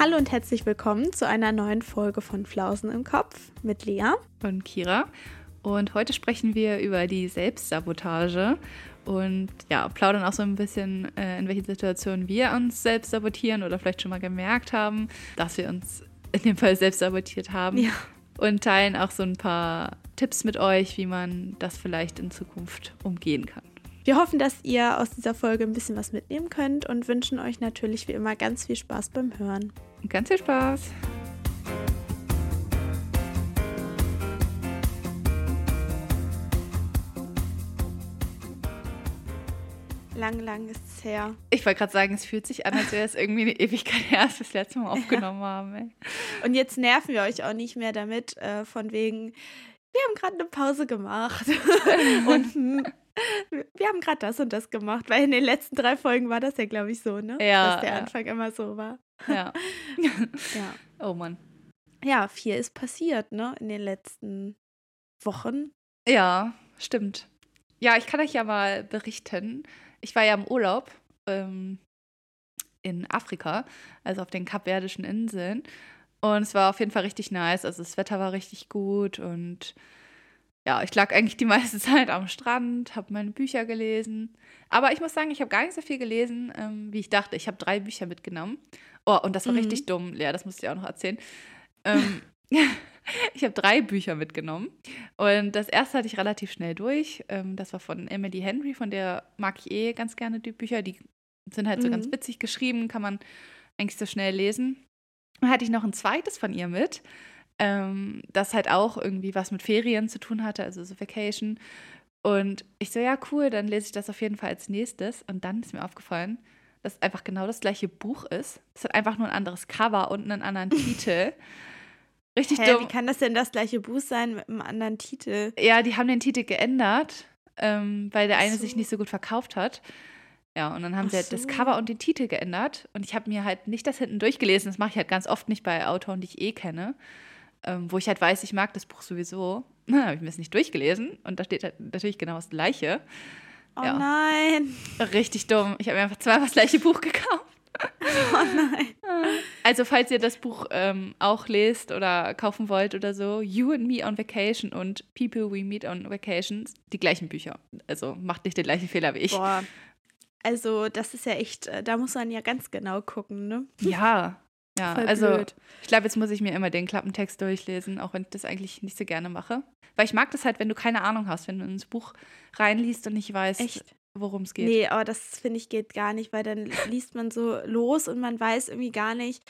Hallo und herzlich willkommen zu einer neuen Folge von Flausen im Kopf mit Lea und Kira. Und heute sprechen wir über die Selbstsabotage und ja, plaudern auch so ein bisschen, äh, in welchen Situationen wir uns selbst sabotieren oder vielleicht schon mal gemerkt haben, dass wir uns in dem Fall selbst sabotiert haben. Ja. Und teilen auch so ein paar Tipps mit euch, wie man das vielleicht in Zukunft umgehen kann. Wir hoffen, dass ihr aus dieser Folge ein bisschen was mitnehmen könnt und wünschen euch natürlich wie immer ganz viel Spaß beim Hören. Ganz viel Spaß! Lang, lang ist es her. Ich wollte gerade sagen, es fühlt sich an, als wäre es irgendwie eine Ewigkeit her, als wir das letzte Mal aufgenommen ja. haben. Ey. Und jetzt nerven wir euch auch nicht mehr damit, äh, von wegen, wir haben gerade eine Pause gemacht. und wir haben gerade das und das gemacht, weil in den letzten drei Folgen war das ja, glaube ich, so, ne? Ja. Dass der ja. Anfang immer so war. Ja. ja. Oh Mann. Ja, viel ist passiert, ne? In den letzten Wochen. Ja, stimmt. Ja, ich kann euch ja mal berichten ich war ja im Urlaub ähm, in Afrika, also auf den Kapverdischen Inseln. Und es war auf jeden Fall richtig nice. Also das Wetter war richtig gut und ja, ich lag eigentlich die meiste Zeit am Strand, habe meine Bücher gelesen. Aber ich muss sagen, ich habe gar nicht so viel gelesen, ähm, wie ich dachte. Ich habe drei Bücher mitgenommen. Oh, und das war mhm. richtig dumm, Lea, das musste ich auch noch erzählen. Ähm, ich habe drei Bücher mitgenommen. Und das erste hatte ich relativ schnell durch. Ähm, das war von Emily Henry, von der mag ich eh ganz gerne die Bücher. Die sind halt so mhm. ganz witzig geschrieben, kann man eigentlich so schnell lesen. Dann hatte ich noch ein zweites von ihr mit, ähm, das halt auch irgendwie was mit Ferien zu tun hatte, also so Vacation. Und ich so, ja, cool, dann lese ich das auf jeden Fall als nächstes. Und dann ist mir aufgefallen, dass es einfach genau das gleiche Buch ist. Es hat einfach nur ein anderes Cover und einen anderen Titel. Richtig Hä, dumm. Wie kann das denn das gleiche Buch sein mit einem anderen Titel? Ja, die haben den Titel geändert, ähm, weil der eine so. sich nicht so gut verkauft hat. Ja, und dann haben Ach sie halt so. das Cover und den Titel geändert. Und ich habe mir halt nicht das hinten durchgelesen. Das mache ich halt ganz oft nicht bei Autoren, die ich eh kenne. Ähm, wo ich halt weiß, ich mag das Buch sowieso. Habe ich mir das nicht durchgelesen. Und da steht halt natürlich genau das Gleiche. Oh ja. nein. Richtig dumm. Ich habe mir einfach zweimal das gleiche Buch gekauft. Oh nein. Also, falls ihr das Buch ähm, auch lest oder kaufen wollt oder so, You and Me on Vacation und People We Meet on Vacations, die gleichen Bücher. Also macht nicht den gleichen Fehler wie ich. Boah. Also, das ist ja echt, äh, da muss man ja ganz genau gucken, ne? Ja. Ja, Voll also blöd. ich glaube, jetzt muss ich mir immer den Klappentext durchlesen, auch wenn ich das eigentlich nicht so gerne mache. Weil ich mag das halt, wenn du keine Ahnung hast, wenn du ins Buch reinliest und nicht weißt, worum es geht. Nee, aber das finde ich geht gar nicht, weil dann liest man so los und man weiß irgendwie gar nicht,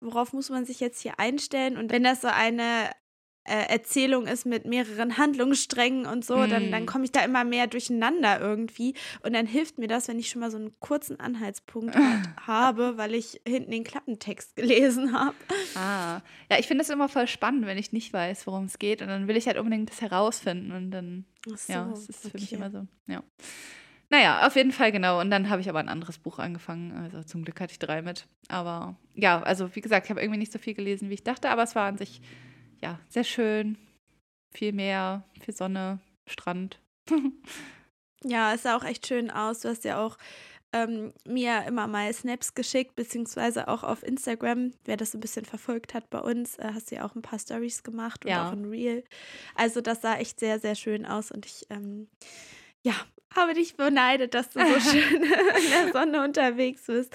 worauf muss man sich jetzt hier einstellen. Und wenn das so eine äh, Erzählung ist mit mehreren Handlungssträngen und so, mm. dann, dann hm. komme ich da immer mehr durcheinander irgendwie. Und dann hilft mir das, wenn ich schon mal so einen kurzen Anhaltspunkt habe, weil ich hinten den Klappentext gelesen habe. Ah, ja, ich finde es immer voll spannend, wenn ich nicht weiß, worum es geht. Und dann will ich halt unbedingt das herausfinden. Und dann, so, ja, das ist okay. für mich immer so, ja. Naja, auf jeden Fall genau. Und dann habe ich aber ein anderes Buch angefangen. Also zum Glück hatte ich drei mit. Aber ja, also wie gesagt, ich habe irgendwie nicht so viel gelesen, wie ich dachte, aber es war an sich ja sehr schön. Viel Meer, viel Sonne, Strand. ja, es sah auch echt schön aus. Du hast ja auch ähm, mir immer mal Snaps geschickt, beziehungsweise auch auf Instagram. Wer das so ein bisschen verfolgt hat bei uns, äh, hast du ja auch ein paar Stories gemacht und ja. auch ein Reel. Also das sah echt sehr, sehr schön aus und ich ähm, ja, habe dich beneidet, dass du so schön in der Sonne unterwegs bist.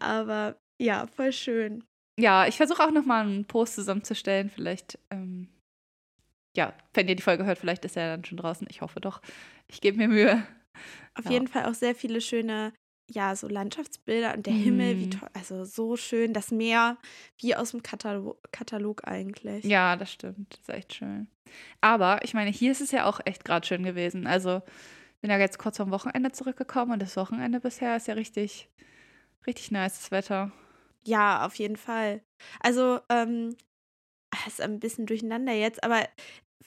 Aber ja, voll schön. Ja, ich versuche auch nochmal einen Post zusammenzustellen. Vielleicht, ähm, ja, wenn ihr die Folge hört, vielleicht ist er dann schon draußen. Ich hoffe doch. Ich gebe mir Mühe. Auf ja. jeden Fall auch sehr viele schöne, ja, so Landschaftsbilder und der mm. Himmel, wie mhm. toll, also so schön, das Meer, wie aus dem Katalog, Katalog eigentlich. Ja, das stimmt. Das ist echt schön. Aber ich meine, hier ist es ja auch echt gerade schön gewesen. Also bin ja jetzt kurz vom Wochenende zurückgekommen und das Wochenende bisher ist ja richtig, richtig nice, Wetter. Ja, auf jeden Fall. Also, ähm, ist ein bisschen durcheinander jetzt, aber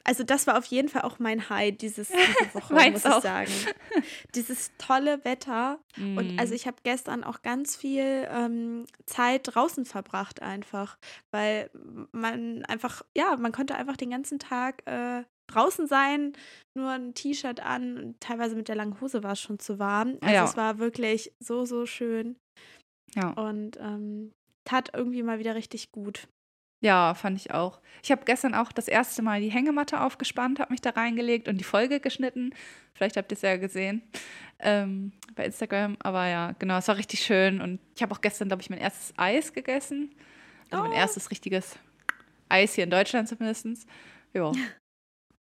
also das war auf jeden Fall auch mein High dieses, diese Woche, muss ich auch. sagen. Dieses tolle Wetter. Mm. Und also ich habe gestern auch ganz viel ähm, Zeit draußen verbracht einfach, weil man einfach, ja, man konnte einfach den ganzen Tag äh, draußen sein, nur ein T-Shirt an und teilweise mit der langen Hose war es schon zu warm. Also ja. es war wirklich so, so schön. Ja. Und ähm, tat irgendwie mal wieder richtig gut. Ja, fand ich auch. Ich habe gestern auch das erste Mal die Hängematte aufgespannt, habe mich da reingelegt und die Folge geschnitten. Vielleicht habt ihr es ja gesehen ähm, bei Instagram. Aber ja, genau, es war richtig schön. Und ich habe auch gestern, glaube ich, mein erstes Eis gegessen. Also oh. mein erstes richtiges Eis hier in Deutschland zumindest. Ja.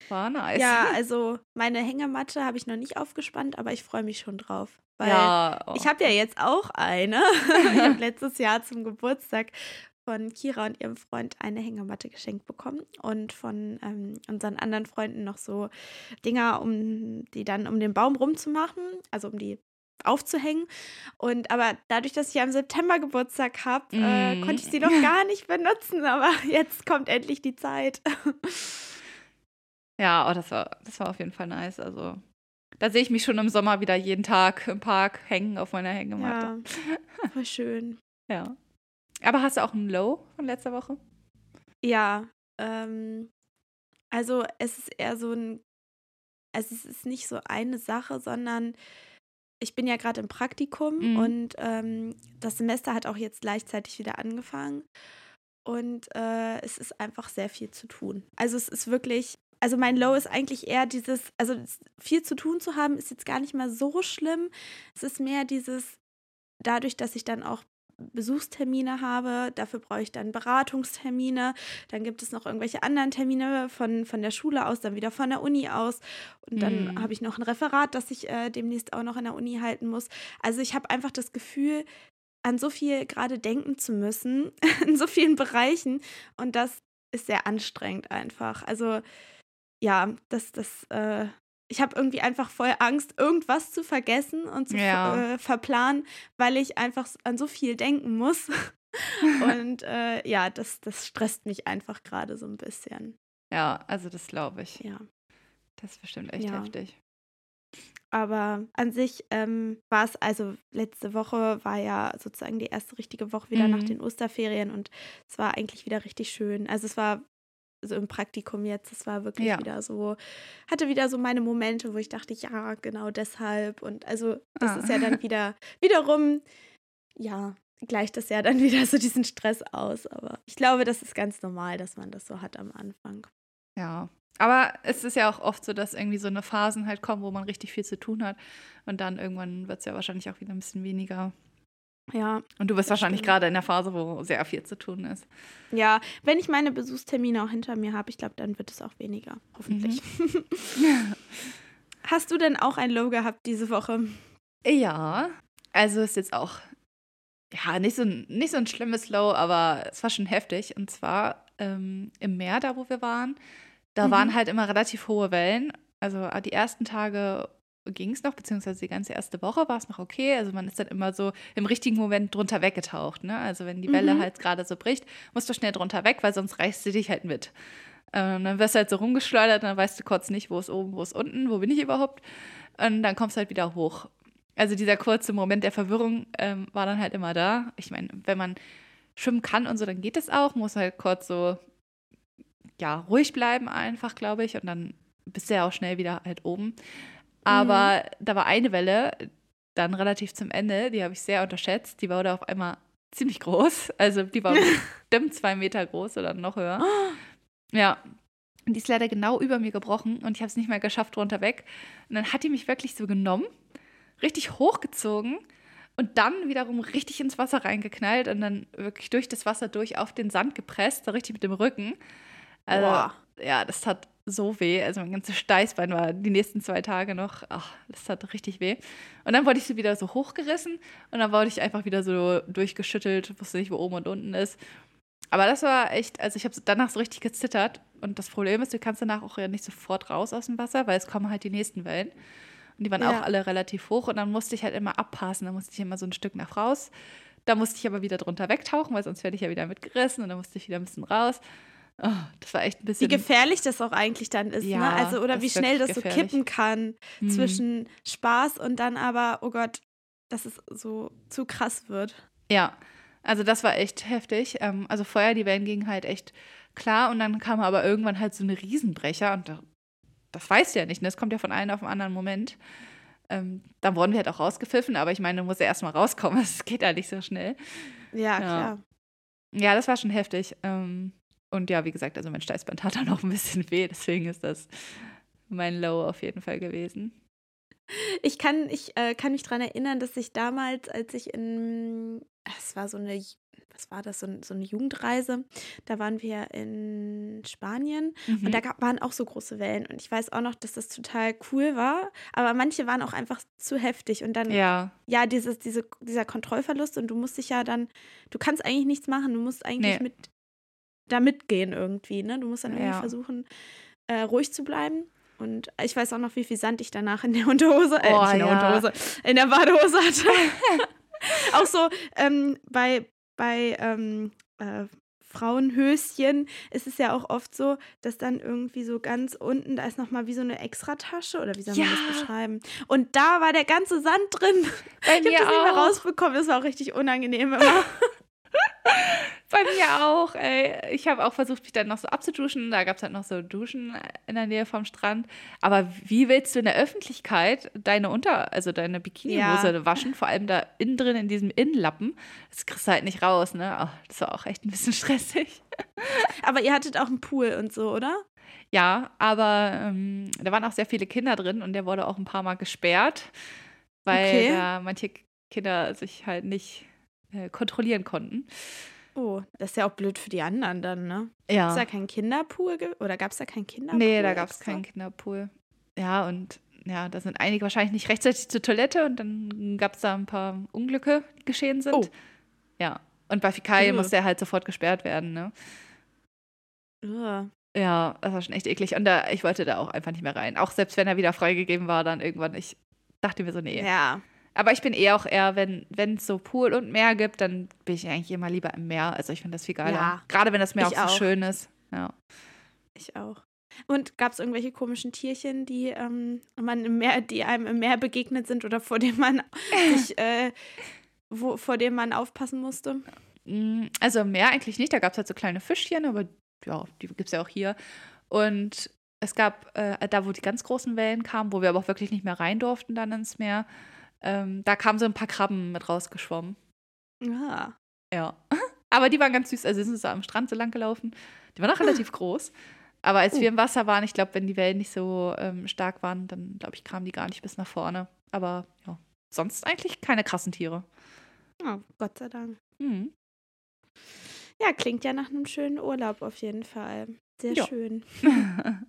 War nice. Ja, also meine Hängematte habe ich noch nicht aufgespannt, aber ich freue mich schon drauf. Weil ja, oh. ich habe ja jetzt auch eine. ich habe letztes Jahr zum Geburtstag von Kira und ihrem Freund eine Hängematte geschenkt bekommen und von ähm, unseren anderen Freunden noch so Dinger, um die dann um den Baum rumzumachen, also um die aufzuhängen. Und aber dadurch, dass ich ja im September Geburtstag habe, mm. äh, konnte ich sie noch gar nicht benutzen. Aber jetzt kommt endlich die Zeit. Ja, oh, das war, das war auf jeden Fall nice. Also da sehe ich mich schon im Sommer wieder jeden Tag im Park hängen auf meiner Hängematte. Ja, voll schön. ja. Aber hast du auch ein Low von letzter Woche? Ja, ähm, also es ist eher so ein, also es ist nicht so eine Sache, sondern ich bin ja gerade im Praktikum mhm. und ähm, das Semester hat auch jetzt gleichzeitig wieder angefangen. Und äh, es ist einfach sehr viel zu tun. Also es ist wirklich, also mein Low ist eigentlich eher dieses, also viel zu tun zu haben, ist jetzt gar nicht mal so schlimm. Es ist mehr dieses, dadurch, dass ich dann auch Besuchstermine habe. Dafür brauche ich dann Beratungstermine. Dann gibt es noch irgendwelche anderen Termine von, von der Schule aus, dann wieder von der Uni aus. Und dann mm. habe ich noch ein Referat, das ich äh, demnächst auch noch in der Uni halten muss. Also ich habe einfach das Gefühl, an so viel gerade denken zu müssen, in so vielen Bereichen. Und das ist sehr anstrengend einfach. Also ja, das, das äh, ich habe irgendwie einfach voll Angst, irgendwas zu vergessen und zu ja. äh, verplanen, weil ich einfach an so viel denken muss. und äh, ja, das, das stresst mich einfach gerade so ein bisschen. Ja, also das glaube ich. Ja. Das ist bestimmt echt ja. heftig. Aber an sich ähm, war es, also letzte Woche war ja sozusagen die erste richtige Woche wieder mhm. nach den Osterferien und es war eigentlich wieder richtig schön. Also es war so im Praktikum jetzt, das war wirklich ja. wieder so, hatte wieder so meine Momente, wo ich dachte, ja, genau deshalb. Und also das ah. ist ja dann wieder, wiederum, ja, gleicht das ja dann wieder so diesen Stress aus. Aber ich glaube, das ist ganz normal, dass man das so hat am Anfang. Ja. Aber es ist ja auch oft so, dass irgendwie so eine Phasen halt kommen, wo man richtig viel zu tun hat. Und dann irgendwann wird es ja wahrscheinlich auch wieder ein bisschen weniger. Ja. Und du bist wahrscheinlich gerade in der Phase, wo sehr viel zu tun ist. Ja, wenn ich meine Besuchstermine auch hinter mir habe, ich glaube, dann wird es auch weniger. Hoffentlich. Mhm. Hast du denn auch ein Low gehabt diese Woche? Ja. Also ist jetzt auch, ja, nicht so, nicht so ein schlimmes Low, aber es war schon heftig. Und zwar ähm, im Meer, da wo wir waren, da mhm. waren halt immer relativ hohe Wellen. Also die ersten Tage ging es noch, beziehungsweise die ganze erste Woche war es noch okay. Also man ist dann immer so im richtigen Moment drunter weggetaucht. Ne? Also wenn die Welle mhm. halt gerade so bricht, musst du schnell drunter weg, weil sonst reißt sie dich halt mit. Ähm, dann wirst du halt so rumgeschleudert, dann weißt du kurz nicht, wo ist oben, wo ist unten, wo bin ich überhaupt. Und dann kommst du halt wieder hoch. Also dieser kurze Moment der Verwirrung ähm, war dann halt immer da. Ich meine, wenn man schwimmen kann und so, dann geht es auch. Muss halt kurz so, ja, ruhig bleiben einfach, glaube ich. Und dann bist du ja auch schnell wieder halt oben. Aber mhm. da war eine Welle, dann relativ zum Ende, die habe ich sehr unterschätzt. Die war da auf einmal ziemlich groß. Also die war bestimmt zwei Meter groß oder noch höher. Ja. Und die ist leider genau über mir gebrochen und ich habe es nicht mehr geschafft, drunter weg. Und dann hat die mich wirklich so genommen, richtig hochgezogen und dann wiederum richtig ins Wasser reingeknallt und dann wirklich durch das Wasser durch auf den Sand gepresst, so richtig mit dem Rücken. Also, Boah. ja, das tat so weh. Also mein ganzes Steißbein war die nächsten zwei Tage noch, ach, das hat richtig weh. Und dann wurde ich so wieder so hochgerissen und dann wurde ich einfach wieder so durchgeschüttelt, wusste nicht, wo oben und unten ist. Aber das war echt, also ich habe danach so richtig gezittert. Und das Problem ist, du kannst danach auch ja nicht sofort raus aus dem Wasser, weil es kommen halt die nächsten Wellen. Und die waren ja. auch alle relativ hoch. Und dann musste ich halt immer abpassen. Da musste ich immer so ein Stück nach raus. Da musste ich aber wieder drunter wegtauchen, weil sonst werde ich ja wieder mitgerissen. Und dann musste ich wieder ein bisschen raus. Oh, das war echt ein bisschen. Wie gefährlich das auch eigentlich dann ist, ne? ja, ne? Also, oder wie schnell das gefährlich. so kippen kann mhm. zwischen Spaß und dann aber, oh Gott, dass es so zu krass wird. Ja, also das war echt heftig. Ähm, also vorher, die Wellen gingen halt echt klar und dann kam aber irgendwann halt so eine Riesenbrecher und das weißt du ja nicht, ne? Das kommt ja von einem auf den anderen Moment. Ähm, dann wurden wir halt auch rausgepfiffen, aber ich meine, du musst ja erstmal rauskommen, es geht ja nicht so schnell. Ja, ja. klar. Ja, das war schon heftig. Ähm, und ja, wie gesagt, also mein Steißband hat dann auch ein bisschen weh, deswegen ist das mein Low auf jeden Fall gewesen. Ich kann, ich äh, kann mich daran erinnern, dass ich damals, als ich in, es war so eine, was war das, so, so eine Jugendreise, da waren wir in Spanien mhm. und da gab, waren auch so große Wellen und ich weiß auch noch, dass das total cool war, aber manche waren auch einfach zu heftig und dann, ja, ja dieses, diese, dieser Kontrollverlust und du musst dich ja dann, du kannst eigentlich nichts machen, du musst eigentlich nee. mit da mitgehen irgendwie, ne? Du musst dann irgendwie ja. versuchen, äh, ruhig zu bleiben. Und ich weiß auch noch, wie viel Sand ich danach in der Unterhose, äh, oh, in der ja. Unterhose, in der Badehose hatte. auch so ähm, bei, bei ähm, äh, Frauenhöschen ist es ja auch oft so, dass dann irgendwie so ganz unten, da ist nochmal wie so eine Extratasche oder wie soll man ja. das beschreiben? Und da war der ganze Sand drin. Bei ich habe das auch. nicht mehr rausbekommen, das war auch richtig unangenehm immer. Bei mir auch, ey. Ich habe auch versucht, mich dann noch so abzuduschen. Da gab es halt noch so Duschen in der Nähe vom Strand. Aber wie willst du in der Öffentlichkeit deine Unter-, also deine Bikinihose ja. waschen? Vor allem da innen drin in diesem Innenlappen. Das kriegst du halt nicht raus, ne? Oh, das war auch echt ein bisschen stressig. Aber ihr hattet auch einen Pool und so, oder? Ja, aber ähm, da waren auch sehr viele Kinder drin und der wurde auch ein paar Mal gesperrt, weil okay. da manche Kinder sich halt nicht äh, kontrollieren konnten. Oh, das ist ja auch blöd für die anderen dann, ne? Ja. Gab es da keinen Kinderpool oder gab es da keinen Kinderpool? Nee, da gab es keinen Kinderpool. Ja, und ja, da sind einige wahrscheinlich nicht rechtzeitig zur Toilette und dann gab es da ein paar Unglücke, die geschehen sind. Oh. Ja. Und bei Fikaye musste er halt sofort gesperrt werden, ne? Uh. Ja, das war schon echt eklig. Und da, ich wollte da auch einfach nicht mehr rein. Auch selbst wenn er wieder freigegeben war, dann irgendwann, ich dachte mir so, nee. Ja. Aber ich bin eher auch eher, wenn es so Pool und Meer gibt, dann bin ich eigentlich immer lieber im Meer. Also ich finde das viel geiler. Ja, Gerade wenn das Meer auch, auch so schön ist. Ja. Ich auch. Und gab es irgendwelche komischen Tierchen, die, ähm, man im Meer, die einem im Meer begegnet sind oder vor dem man sich, äh, wo, vor dem man aufpassen musste? Mm, also im Meer eigentlich nicht. Da gab es halt so kleine Fischchen, aber ja, die gibt es ja auch hier. Und es gab äh, da, wo die ganz großen Wellen kamen, wo wir aber auch wirklich nicht mehr rein durften dann ins Meer, ähm, da kamen so ein paar Krabben mit rausgeschwommen. Ja. Ja. Aber die waren ganz süß. Also sind so am Strand so lang gelaufen. Die waren auch relativ groß. Aber als wir uh. im Wasser waren, ich glaube, wenn die Wellen nicht so ähm, stark waren, dann glaube ich, kamen die gar nicht bis nach vorne. Aber ja, sonst eigentlich keine krassen Tiere. Oh, Gott sei Dank. Mhm. Ja, klingt ja nach einem schönen Urlaub auf jeden Fall. Sehr ja. schön.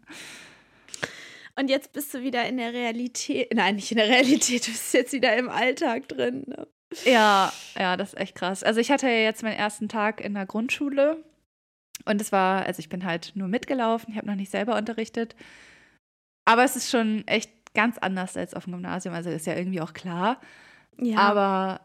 Und jetzt bist du wieder in der Realität. Nein, nicht in der Realität, du bist jetzt wieder im Alltag drin. Ne? Ja, ja, das ist echt krass. Also ich hatte ja jetzt meinen ersten Tag in der Grundschule und es war, also ich bin halt nur mitgelaufen, ich habe noch nicht selber unterrichtet. Aber es ist schon echt ganz anders als auf dem Gymnasium, also ist ja irgendwie auch klar. Ja. Aber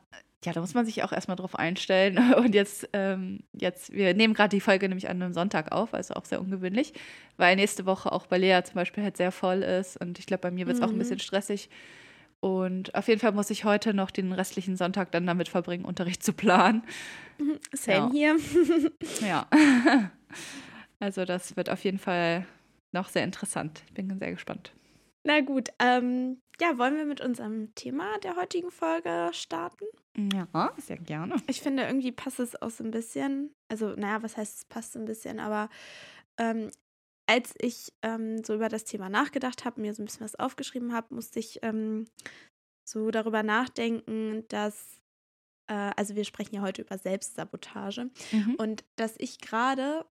ja, da muss man sich auch erstmal drauf einstellen. Und jetzt, ähm, jetzt, wir nehmen gerade die Folge nämlich an einem Sonntag auf, also auch sehr ungewöhnlich, weil nächste Woche auch bei Lea zum Beispiel halt sehr voll ist. Und ich glaube, bei mir wird es mhm. auch ein bisschen mhm. stressig. Und auf jeden Fall muss ich heute noch den restlichen Sonntag dann damit verbringen, Unterricht zu planen. Mhm, same ja. hier. ja. Also das wird auf jeden Fall noch sehr interessant. Ich bin sehr gespannt. Na gut, ähm, ja, wollen wir mit unserem Thema der heutigen Folge starten? Ja, sehr gerne. Ich finde, irgendwie passt es auch so ein bisschen. Also, naja, was heißt, es passt so ein bisschen, aber ähm, als ich ähm, so über das Thema nachgedacht habe, mir so ein bisschen was aufgeschrieben habe, musste ich ähm, so darüber nachdenken, dass, äh, also wir sprechen ja heute über Selbstsabotage mhm. und dass ich gerade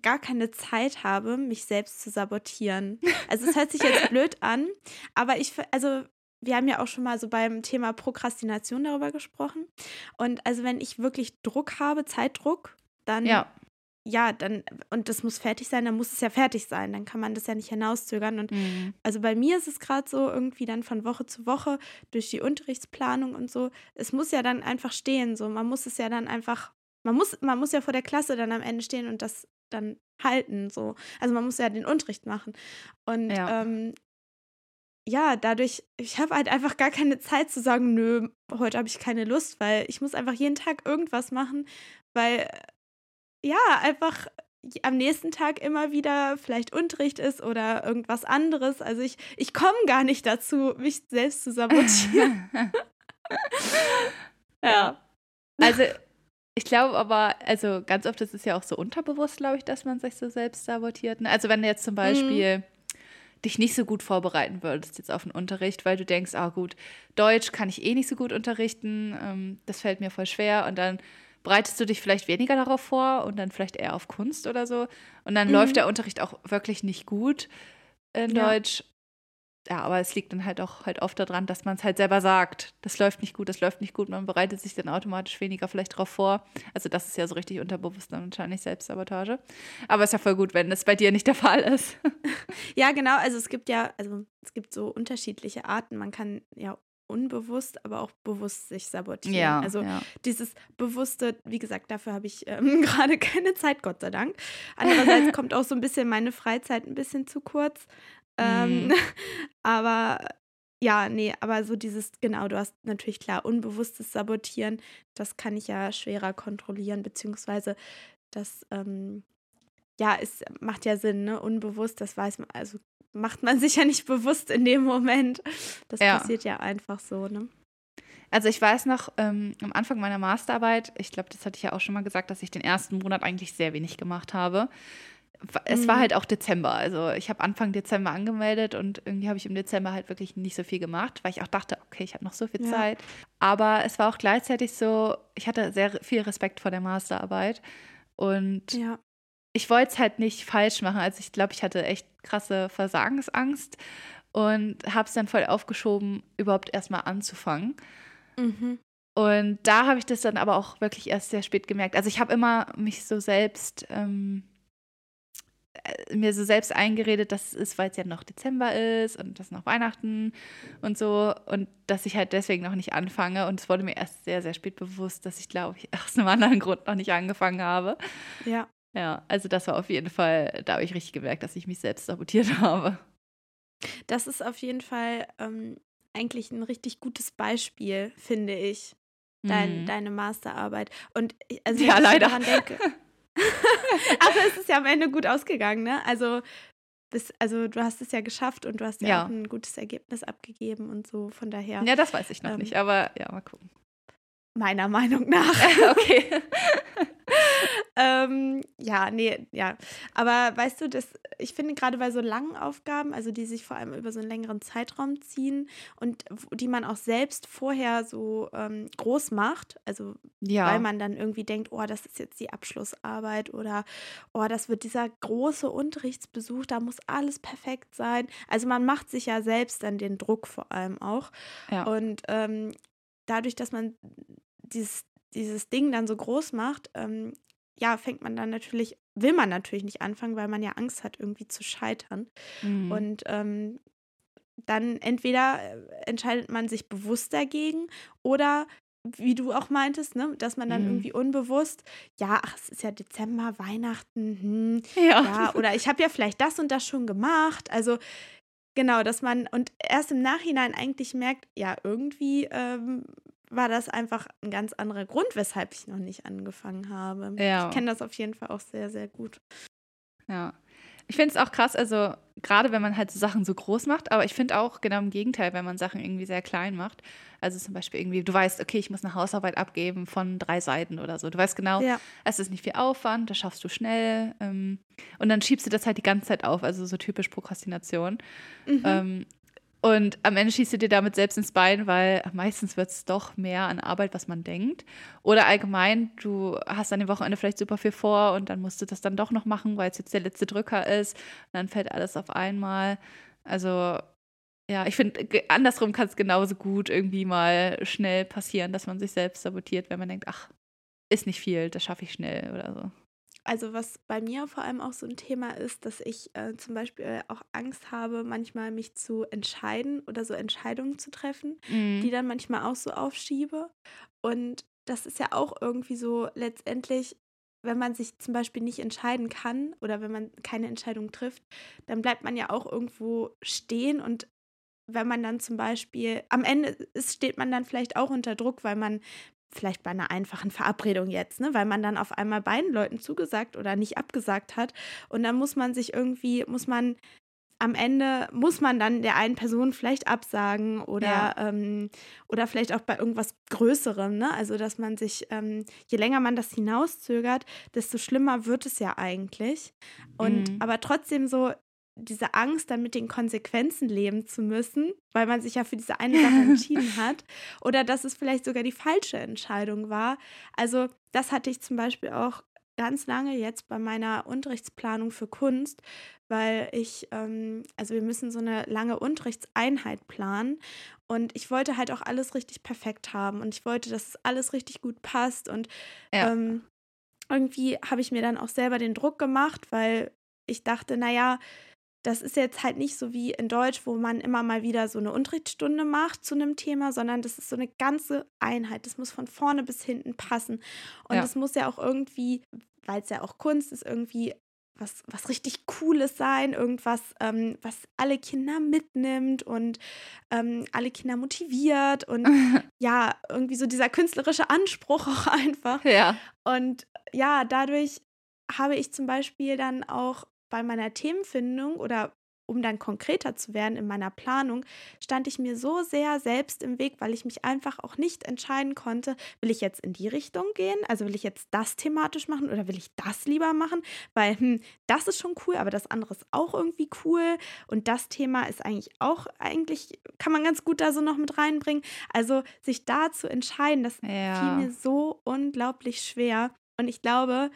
gar keine Zeit habe, mich selbst zu sabotieren. Also es hört sich jetzt blöd an, aber ich, also wir haben ja auch schon mal so beim Thema Prokrastination darüber gesprochen. Und also wenn ich wirklich Druck habe, Zeitdruck, dann ja. ja, dann, und das muss fertig sein, dann muss es ja fertig sein. Dann kann man das ja nicht hinauszögern. Und mhm. also bei mir ist es gerade so, irgendwie dann von Woche zu Woche durch die Unterrichtsplanung und so, es muss ja dann einfach stehen. So, man muss es ja dann einfach, man muss, man muss ja vor der Klasse dann am Ende stehen und das dann halten. So. Also man muss ja den Unterricht machen. Und ja. ähm, ja, dadurch, ich habe halt einfach gar keine Zeit zu sagen, nö, heute habe ich keine Lust, weil ich muss einfach jeden Tag irgendwas machen, weil ja, einfach am nächsten Tag immer wieder vielleicht Unterricht ist oder irgendwas anderes. Also ich, ich komme gar nicht dazu, mich selbst zu sabotieren. ja. Also ich glaube aber, also ganz oft ist es ja auch so unterbewusst, glaube ich, dass man sich so selbst sabotiert. Ne? Also wenn du jetzt zum Beispiel mhm. dich nicht so gut vorbereiten würdest jetzt auf den Unterricht, weil du denkst, ah gut, Deutsch kann ich eh nicht so gut unterrichten, ähm, das fällt mir voll schwer und dann bereitest du dich vielleicht weniger darauf vor und dann vielleicht eher auf Kunst oder so. Und dann mhm. läuft der Unterricht auch wirklich nicht gut in ja. Deutsch. Ja, aber es liegt dann halt auch halt oft daran, dass man es halt selber sagt. Das läuft nicht gut, das läuft nicht gut. Man bereitet sich dann automatisch weniger vielleicht darauf vor. Also das ist ja so richtig unterbewusst dann wahrscheinlich Selbstsabotage. Aber es ist ja voll gut, wenn das bei dir nicht der Fall ist. ja, genau. Also es gibt ja, also es gibt so unterschiedliche Arten. Man kann ja unbewusst, aber auch bewusst sich sabotieren. Ja, also ja. dieses bewusste, wie gesagt, dafür habe ich ähm, gerade keine Zeit, Gott sei Dank. Andererseits kommt auch so ein bisschen meine Freizeit ein bisschen zu kurz. Ähm, mhm. aber ja, nee, aber so dieses, genau, du hast natürlich klar, unbewusstes Sabotieren, das kann ich ja schwerer kontrollieren, beziehungsweise das, ähm, ja, es macht ja Sinn, ne? Unbewusst, das weiß man, also macht man sich ja nicht bewusst in dem Moment. Das ja. passiert ja einfach so, ne? Also ich weiß noch, ähm, am Anfang meiner Masterarbeit, ich glaube, das hatte ich ja auch schon mal gesagt, dass ich den ersten Monat eigentlich sehr wenig gemacht habe. Es mhm. war halt auch Dezember. Also ich habe Anfang Dezember angemeldet und irgendwie habe ich im Dezember halt wirklich nicht so viel gemacht, weil ich auch dachte, okay, ich habe noch so viel ja. Zeit. Aber es war auch gleichzeitig so, ich hatte sehr viel Respekt vor der Masterarbeit. Und ja ich wollte es halt nicht falsch machen. Also ich glaube, ich hatte echt krasse Versagensangst und habe es dann voll aufgeschoben, überhaupt erstmal anzufangen. Mhm. Und da habe ich das dann aber auch wirklich erst sehr spät gemerkt. Also ich habe immer mich so selbst, ähm, äh, mir so selbst eingeredet, dass es, weil es ja noch Dezember ist und das noch Weihnachten und so und dass ich halt deswegen noch nicht anfange. Und es wurde mir erst sehr, sehr spät bewusst, dass ich, glaube ich, aus einem anderen Grund noch nicht angefangen habe. Ja. Ja, also das war auf jeden Fall, da habe ich richtig gemerkt, dass ich mich selbst sabotiert habe. Das ist auf jeden Fall ähm, eigentlich ein richtig gutes Beispiel, finde ich. Dein, mhm. Deine Masterarbeit. Und also ja, leider. daran denke. Aber es ist ja am Ende gut ausgegangen, ne? Also, bis, also du hast es ja geschafft und du hast ja, ja, auch ein gutes Ergebnis abgegeben und so, von daher. Ja, das weiß ich noch ähm, nicht, aber ja, mal gucken. Meiner Meinung nach. okay. ähm, ja, nee, ja. Aber weißt du, das, ich finde gerade bei so langen Aufgaben, also die sich vor allem über so einen längeren Zeitraum ziehen und die man auch selbst vorher so ähm, groß macht, also ja. weil man dann irgendwie denkt, oh, das ist jetzt die Abschlussarbeit oder oh, das wird dieser große Unterrichtsbesuch, da muss alles perfekt sein. Also man macht sich ja selbst dann den Druck vor allem auch. Ja. Und ähm, dadurch, dass man dieses, dieses Ding dann so groß macht, ähm, ja, fängt man dann natürlich, will man natürlich nicht anfangen, weil man ja Angst hat, irgendwie zu scheitern. Mhm. Und ähm, dann entweder äh, entscheidet man sich bewusst dagegen oder wie du auch meintest, ne, dass man dann mhm. irgendwie unbewusst, ja, ach, es ist ja Dezember, Weihnachten, hm, ja. ja. oder ich habe ja vielleicht das und das schon gemacht. Also genau, dass man und erst im Nachhinein eigentlich merkt, ja, irgendwie ähm, war das einfach ein ganz anderer Grund, weshalb ich noch nicht angefangen habe. Ja. Ich kenne das auf jeden Fall auch sehr, sehr gut. Ja. Ich finde es auch krass, also gerade wenn man halt so Sachen so groß macht, aber ich finde auch genau im Gegenteil, wenn man Sachen irgendwie sehr klein macht. Also zum Beispiel irgendwie, du weißt, okay, ich muss eine Hausarbeit abgeben von drei Seiten oder so. Du weißt genau, ja. es ist nicht viel Aufwand, das schaffst du schnell. Ähm, und dann schiebst du das halt die ganze Zeit auf, also so typisch Prokrastination. Mhm. Ähm, und am Ende schießt du dir damit selbst ins Bein, weil meistens wird es doch mehr an Arbeit, was man denkt. Oder allgemein, du hast an dem Wochenende vielleicht super viel vor und dann musst du das dann doch noch machen, weil es jetzt der letzte Drücker ist. Und dann fällt alles auf einmal. Also ja, ich finde, andersrum kann es genauso gut irgendwie mal schnell passieren, dass man sich selbst sabotiert, wenn man denkt, ach, ist nicht viel, das schaffe ich schnell oder so. Also was bei mir vor allem auch so ein Thema ist, dass ich äh, zum Beispiel auch Angst habe, manchmal mich zu entscheiden oder so Entscheidungen zu treffen, mhm. die dann manchmal auch so aufschiebe. Und das ist ja auch irgendwie so letztendlich, wenn man sich zum Beispiel nicht entscheiden kann oder wenn man keine Entscheidung trifft, dann bleibt man ja auch irgendwo stehen und wenn man dann zum Beispiel, am Ende ist, steht man dann vielleicht auch unter Druck, weil man vielleicht bei einer einfachen Verabredung jetzt, ne, weil man dann auf einmal beiden Leuten zugesagt oder nicht abgesagt hat und dann muss man sich irgendwie, muss man am Ende muss man dann der einen Person vielleicht absagen oder, ja. ähm, oder vielleicht auch bei irgendwas Größerem. Ne? Also, dass man sich, ähm, je länger man das hinauszögert, desto schlimmer wird es ja eigentlich. Und mhm. aber trotzdem so diese Angst, dann mit den Konsequenzen leben zu müssen, weil man sich ja für diese eine Sache entschieden hat. Oder dass es vielleicht sogar die falsche Entscheidung war. Also, das hatte ich zum Beispiel auch ganz lange jetzt bei meiner Unterrichtsplanung für Kunst, weil ich, ähm, also wir müssen so eine lange Unterrichtseinheit planen und ich wollte halt auch alles richtig perfekt haben und ich wollte, dass es alles richtig gut passt und ja. ähm, irgendwie habe ich mir dann auch selber den Druck gemacht, weil ich dachte, naja, das ist jetzt halt nicht so wie in Deutsch, wo man immer mal wieder so eine Unterrichtsstunde macht zu einem Thema, sondern das ist so eine ganze Einheit. Das muss von vorne bis hinten passen. Und ja. muss ja auch irgendwie, weil es ja auch Kunst ist, irgendwie was, was richtig Cooles sein, irgendwas, ähm, was alle Kinder mitnimmt und ähm, alle Kinder motiviert und ja, irgendwie so dieser künstlerische Anspruch auch einfach. Ja. Und ja, dadurch habe ich zum Beispiel dann auch bei meiner Themenfindung oder um dann konkreter zu werden in meiner Planung, stand ich mir so sehr selbst im Weg, weil ich mich einfach auch nicht entscheiden konnte, will ich jetzt in die Richtung gehen, also will ich jetzt das thematisch machen oder will ich das lieber machen, weil hm, das ist schon cool, aber das andere ist auch irgendwie cool und das Thema ist eigentlich auch, eigentlich kann man ganz gut da so noch mit reinbringen. Also sich da zu entscheiden, das ja. fiel mir so unglaublich schwer und ich glaube,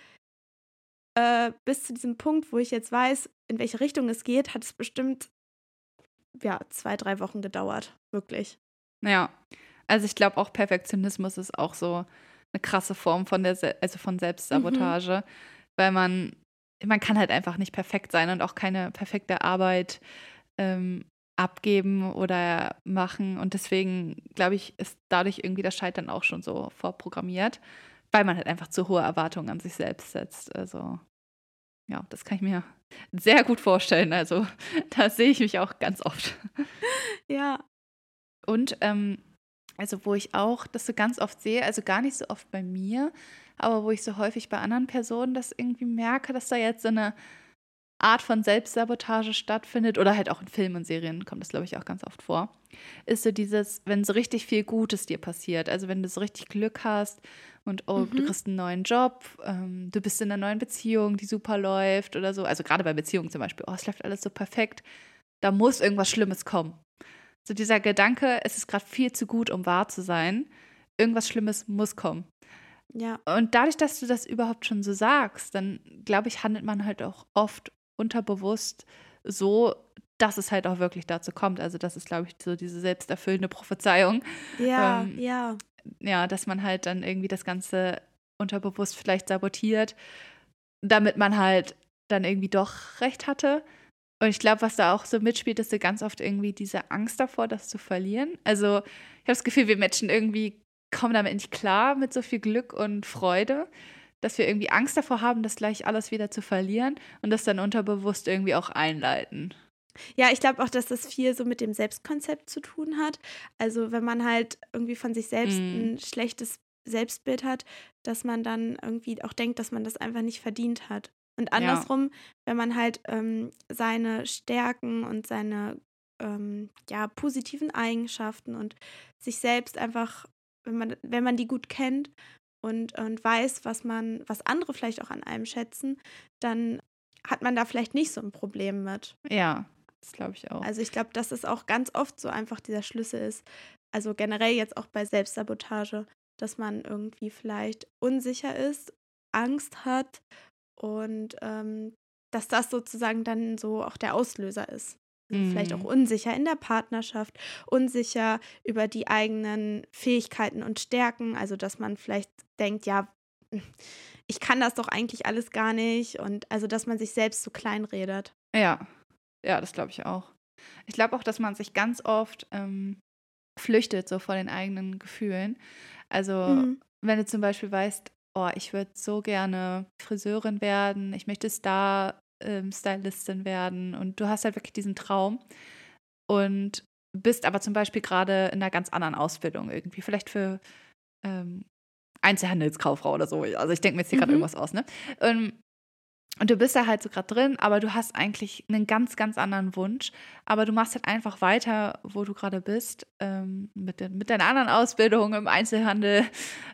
äh, bis zu diesem Punkt, wo ich jetzt weiß, in welche Richtung es geht, hat es bestimmt ja, zwei, drei Wochen gedauert. Wirklich. Ja. Also ich glaube auch Perfektionismus ist auch so eine krasse Form von der Se also von Selbstsabotage, mhm. weil man man kann halt einfach nicht perfekt sein und auch keine perfekte Arbeit ähm, abgeben oder machen und deswegen glaube ich ist dadurch irgendwie das Scheitern auch schon so vorprogrammiert weil man halt einfach zu hohe Erwartungen an sich selbst setzt. Also ja, das kann ich mir sehr gut vorstellen. Also da sehe ich mich auch ganz oft. Ja. Und ähm, also wo ich auch das so ganz oft sehe, also gar nicht so oft bei mir, aber wo ich so häufig bei anderen Personen das irgendwie merke, dass da jetzt so eine Art von Selbstsabotage stattfindet oder halt auch in Filmen und Serien kommt das, glaube ich, auch ganz oft vor, ist so dieses, wenn so richtig viel Gutes dir passiert, also wenn du so richtig Glück hast und oh, mhm. du kriegst einen neuen Job, ähm, du bist in einer neuen Beziehung, die super läuft oder so, also gerade bei Beziehungen zum Beispiel, oh, es läuft alles so perfekt, da muss irgendwas Schlimmes kommen. So dieser Gedanke, es ist gerade viel zu gut, um wahr zu sein, irgendwas Schlimmes muss kommen. Ja. Und dadurch, dass du das überhaupt schon so sagst, dann glaube ich, handelt man halt auch oft unterbewusst so, dass es halt auch wirklich dazu kommt. Also das ist, glaube ich, so diese selbsterfüllende Prophezeiung. Ja, ähm, ja. Ja, dass man halt dann irgendwie das Ganze unterbewusst vielleicht sabotiert, damit man halt dann irgendwie doch recht hatte. Und ich glaube, was da auch so mitspielt, ist ganz oft irgendwie diese Angst davor, das zu verlieren. Also ich habe das Gefühl, wir Menschen irgendwie kommen damit nicht klar mit so viel Glück und Freude dass wir irgendwie Angst davor haben, das gleich alles wieder zu verlieren und das dann unterbewusst irgendwie auch einleiten. Ja, ich glaube auch, dass das viel so mit dem Selbstkonzept zu tun hat. Also wenn man halt irgendwie von sich selbst mm. ein schlechtes Selbstbild hat, dass man dann irgendwie auch denkt, dass man das einfach nicht verdient hat. Und andersrum, ja. wenn man halt ähm, seine Stärken und seine ähm, ja, positiven Eigenschaften und sich selbst einfach, wenn man, wenn man die gut kennt und, und weiß, was man, was andere vielleicht auch an einem schätzen, dann hat man da vielleicht nicht so ein Problem mit. Ja, das glaube ich auch. Also ich glaube, dass es auch ganz oft so einfach dieser Schlüssel ist. Also generell jetzt auch bei Selbstsabotage, dass man irgendwie vielleicht unsicher ist, Angst hat und ähm, dass das sozusagen dann so auch der Auslöser ist. Vielleicht auch mhm. unsicher in der Partnerschaft, unsicher über die eigenen Fähigkeiten und Stärken. Also, dass man vielleicht denkt, ja, ich kann das doch eigentlich alles gar nicht. Und also, dass man sich selbst so kleinredet. Ja, ja, das glaube ich auch. Ich glaube auch, dass man sich ganz oft ähm, flüchtet, so vor den eigenen Gefühlen. Also, mhm. wenn du zum Beispiel weißt, oh, ich würde so gerne Friseurin werden, ich möchte Star ähm, Stylistin werden und du hast halt wirklich diesen Traum und bist aber zum Beispiel gerade in einer ganz anderen Ausbildung irgendwie, vielleicht für ähm, Einzelhandelskauffrau oder so. Also ich denke mir jetzt hier mhm. gerade irgendwas aus, ne? Und, und du bist da halt so gerade drin, aber du hast eigentlich einen ganz, ganz anderen Wunsch. Aber du machst halt einfach weiter, wo du gerade bist, ähm, mit, den, mit deiner anderen Ausbildung im Einzelhandel.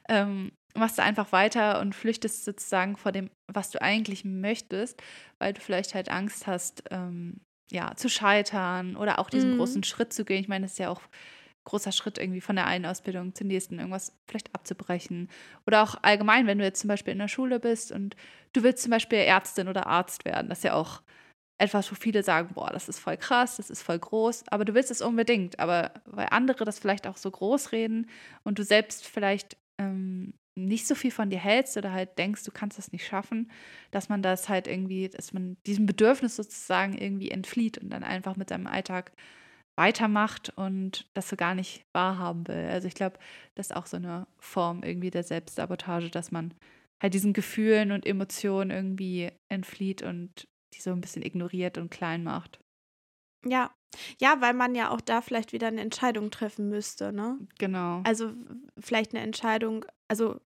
Ähm, machst du einfach weiter und flüchtest sozusagen vor dem, was du eigentlich möchtest, weil du vielleicht halt Angst hast, ähm, ja, zu scheitern oder auch diesen mhm. großen Schritt zu gehen. Ich meine, das ist ja auch großer Schritt irgendwie von der einen Ausbildung zur nächsten, irgendwas vielleicht abzubrechen. Oder auch allgemein, wenn du jetzt zum Beispiel in der Schule bist und du willst zum Beispiel Ärztin oder Arzt werden. Das ist ja auch etwas, wo viele sagen, boah, das ist voll krass, das ist voll groß, aber du willst es unbedingt. Aber weil andere das vielleicht auch so groß reden und du selbst vielleicht ähm, nicht so viel von dir hältst oder halt denkst, du kannst das nicht schaffen, dass man das halt irgendwie, dass man diesem Bedürfnis sozusagen irgendwie entflieht und dann einfach mit seinem Alltag weitermacht und das so gar nicht wahrhaben will. Also ich glaube, das ist auch so eine Form irgendwie der Selbstsabotage, dass man halt diesen Gefühlen und Emotionen irgendwie entflieht und die so ein bisschen ignoriert und klein macht. Ja, ja, weil man ja auch da vielleicht wieder eine Entscheidung treffen müsste, ne? Genau. Also vielleicht eine Entscheidung, also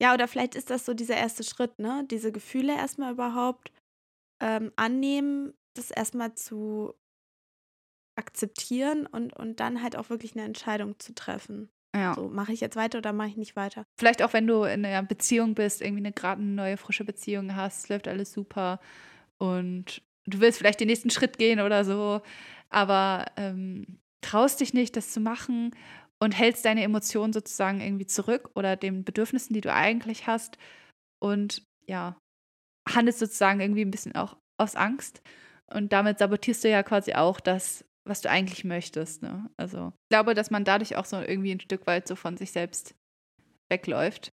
ja, oder vielleicht ist das so dieser erste Schritt, ne? Diese Gefühle erstmal überhaupt ähm, annehmen, das erstmal zu akzeptieren und, und dann halt auch wirklich eine Entscheidung zu treffen. Ja. So, mache ich jetzt weiter oder mache ich nicht weiter? Vielleicht auch, wenn du in einer Beziehung bist, irgendwie eine gerade eine neue, frische Beziehung hast, läuft alles super und du willst vielleicht den nächsten Schritt gehen oder so, aber ähm, traust dich nicht, das zu machen und hältst deine Emotionen sozusagen irgendwie zurück oder den Bedürfnissen, die du eigentlich hast und ja, handelst sozusagen irgendwie ein bisschen auch aus Angst und damit sabotierst du ja quasi auch das, was du eigentlich möchtest. Ne? Also ich glaube, dass man dadurch auch so irgendwie ein Stück weit so von sich selbst wegläuft.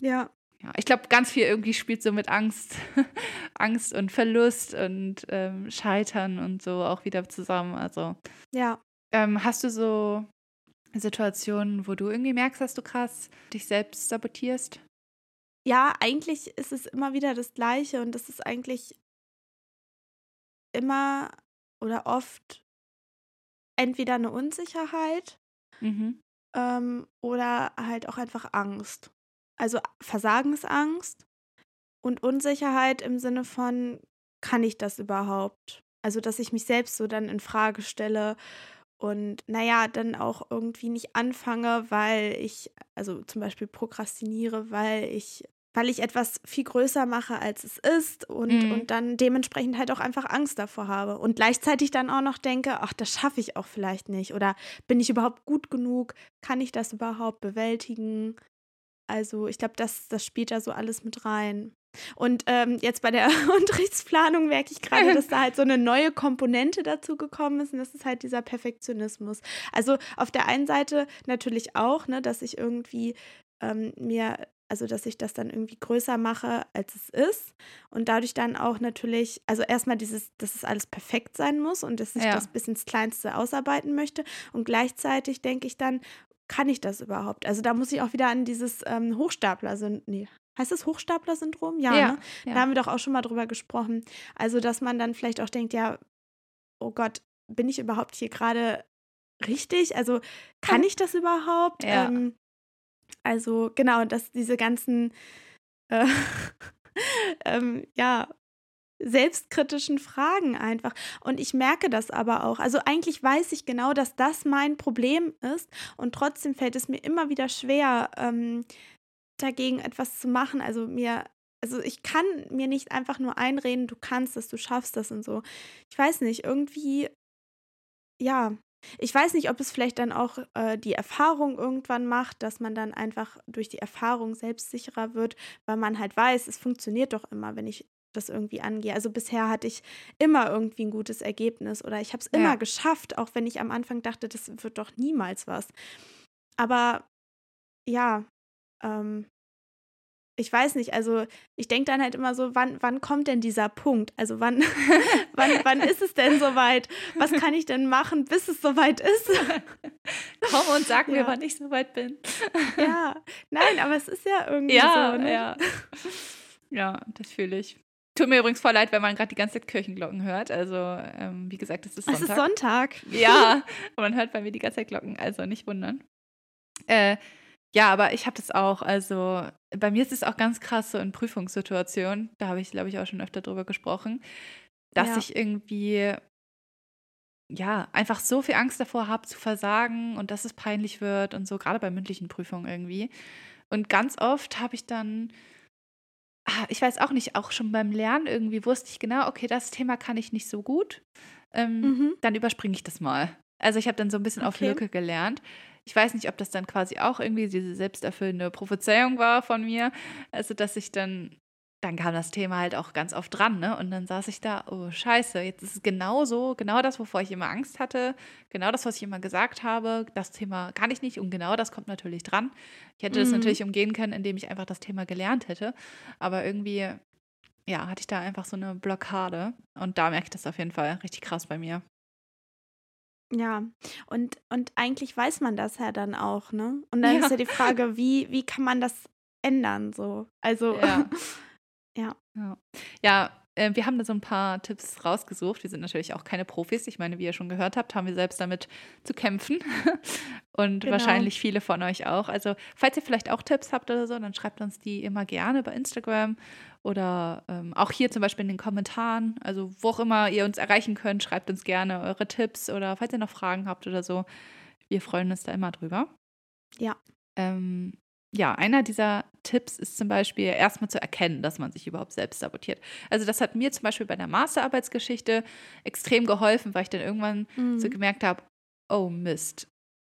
Ja. Ja, ich glaube, ganz viel irgendwie spielt so mit Angst, Angst und Verlust und ähm, Scheitern und so auch wieder zusammen. Also ja. Ähm, hast du so Situationen, wo du irgendwie merkst, dass du krass dich selbst sabotierst? Ja, eigentlich ist es immer wieder das Gleiche und das ist eigentlich immer oder oft entweder eine Unsicherheit mhm. ähm, oder halt auch einfach Angst. Also Versagensangst und Unsicherheit im Sinne von, kann ich das überhaupt? Also, dass ich mich selbst so dann in Frage stelle und naja, dann auch irgendwie nicht anfange, weil ich, also zum Beispiel prokrastiniere, weil ich weil ich etwas viel größer mache, als es ist und, mhm. und dann dementsprechend halt auch einfach Angst davor habe. Und gleichzeitig dann auch noch denke, ach, das schaffe ich auch vielleicht nicht. Oder bin ich überhaupt gut genug? Kann ich das überhaupt bewältigen? Also ich glaube, das, das spielt da so alles mit rein. Und ähm, jetzt bei der Unterrichtsplanung merke ich gerade, dass da halt so eine neue Komponente dazu gekommen ist und das ist halt dieser Perfektionismus. Also auf der einen Seite natürlich auch, ne, dass ich irgendwie ähm, mir also, dass ich das dann irgendwie größer mache, als es ist. Und dadurch dann auch natürlich, also erstmal dieses, dass es alles perfekt sein muss und dass ich ja. das bis ins Kleinste ausarbeiten möchte. Und gleichzeitig denke ich dann, kann ich das überhaupt? Also da muss ich auch wieder an dieses ähm, Hochstapler-Syndrom, nee, heißt das Hochstapler-Syndrom? Ja, ja, ne? ja, Da haben wir doch auch schon mal drüber gesprochen. Also, dass man dann vielleicht auch denkt, ja, oh Gott, bin ich überhaupt hier gerade richtig? Also, kann ich das überhaupt? Ja. Ähm, also genau, dass diese ganzen, äh, ähm, ja, selbstkritischen Fragen einfach. Und ich merke das aber auch. Also eigentlich weiß ich genau, dass das mein Problem ist. Und trotzdem fällt es mir immer wieder schwer, ähm, dagegen etwas zu machen. Also mir, also ich kann mir nicht einfach nur einreden, du kannst das, du schaffst das und so. Ich weiß nicht, irgendwie, ja, ich weiß nicht, ob es vielleicht dann auch äh, die Erfahrung irgendwann macht, dass man dann einfach durch die Erfahrung selbstsicherer wird, weil man halt weiß, es funktioniert doch immer, wenn ich das irgendwie angehe. Also bisher hatte ich immer irgendwie ein gutes Ergebnis oder ich habe es immer ja. geschafft, auch wenn ich am Anfang dachte, das wird doch niemals was. Aber ja, ähm, ich weiß nicht, also ich denke dann halt immer so, wann, wann kommt denn dieser Punkt? Also wann, wann, wann ist es denn soweit? Was kann ich denn machen, bis es soweit ist? Komm und sag ja. mir, wann ich soweit bin. ja, nein, aber es ist ja irgendwie ja, so. Ne? Ja, ja, das fühle ich. Tut mir übrigens voll leid, wenn man gerade die ganze Zeit Kirchenglocken hört. Also, ähm, wie gesagt, es ist Sonntag. Es ist Sonntag. Ja, und man hört bei mir die ganze Zeit Glocken, also nicht wundern. Äh, Ja, aber ich habe das auch. Also bei mir ist es auch ganz krass so in Prüfungssituationen. Da habe ich, glaube ich, auch schon öfter drüber gesprochen, dass ja. ich irgendwie ja, einfach so viel Angst davor habe zu versagen und dass es peinlich wird und so, gerade bei mündlichen Prüfungen irgendwie. Und ganz oft habe ich dann, ich weiß auch nicht, auch schon beim Lernen irgendwie wusste ich genau, okay, das Thema kann ich nicht so gut. Ähm, mhm. Dann überspringe ich das mal. Also ich habe dann so ein bisschen okay. auf Lücke gelernt. Ich weiß nicht, ob das dann quasi auch irgendwie diese selbsterfüllende Prophezeiung war von mir. Also, dass ich dann dann kam das Thema halt auch ganz oft dran, ne? Und dann saß ich da, oh Scheiße, jetzt ist es genau so, genau das, wovor ich immer Angst hatte, genau das, was ich immer gesagt habe, das Thema kann ich nicht und genau das kommt natürlich dran. Ich hätte mhm. das natürlich umgehen können, indem ich einfach das Thema gelernt hätte, aber irgendwie, ja, hatte ich da einfach so eine Blockade und da merke ich das auf jeden Fall richtig krass bei mir. Ja, und, und eigentlich weiß man das ja dann auch, ne? Und dann ja. ist ja die Frage, wie, wie kann man das ändern, so? Also. Ja. Ja. Ja, ja äh, wir haben da so ein paar Tipps rausgesucht. Wir sind natürlich auch keine Profis. Ich meine, wie ihr schon gehört habt, haben wir selbst damit zu kämpfen. Und genau. wahrscheinlich viele von euch auch. Also, falls ihr vielleicht auch Tipps habt oder so, dann schreibt uns die immer gerne bei Instagram oder ähm, auch hier zum Beispiel in den Kommentaren. Also, wo auch immer ihr uns erreichen könnt, schreibt uns gerne eure Tipps oder falls ihr noch Fragen habt oder so. Wir freuen uns da immer drüber. Ja. Ähm, ja, einer dieser Tipps ist zum Beispiel erstmal zu erkennen, dass man sich überhaupt selbst sabotiert. Also das hat mir zum Beispiel bei der Masterarbeitsgeschichte extrem geholfen, weil ich dann irgendwann mhm. so gemerkt habe, oh Mist.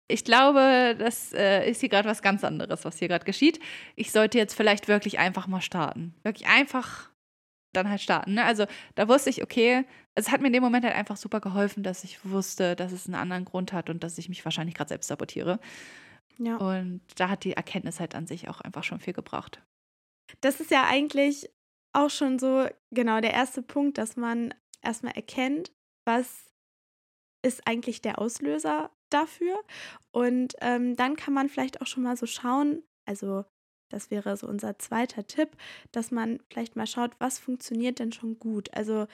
Ich glaube, das äh, ist hier gerade was ganz anderes, was hier gerade geschieht. Ich sollte jetzt vielleicht wirklich einfach mal starten. Wirklich einfach dann halt starten. Ne? Also da wusste ich, okay, es hat mir in dem Moment halt einfach super geholfen, dass ich wusste, dass es einen anderen Grund hat und dass ich mich wahrscheinlich gerade selbst sabotiere. Ja. Und da hat die Erkenntnis halt an sich auch einfach schon viel gebracht. Das ist ja eigentlich auch schon so genau der erste Punkt, dass man erstmal erkennt, was ist eigentlich der Auslöser dafür. Und ähm, dann kann man vielleicht auch schon mal so schauen, also das wäre so unser zweiter Tipp, dass man vielleicht mal schaut, was funktioniert denn schon gut. Also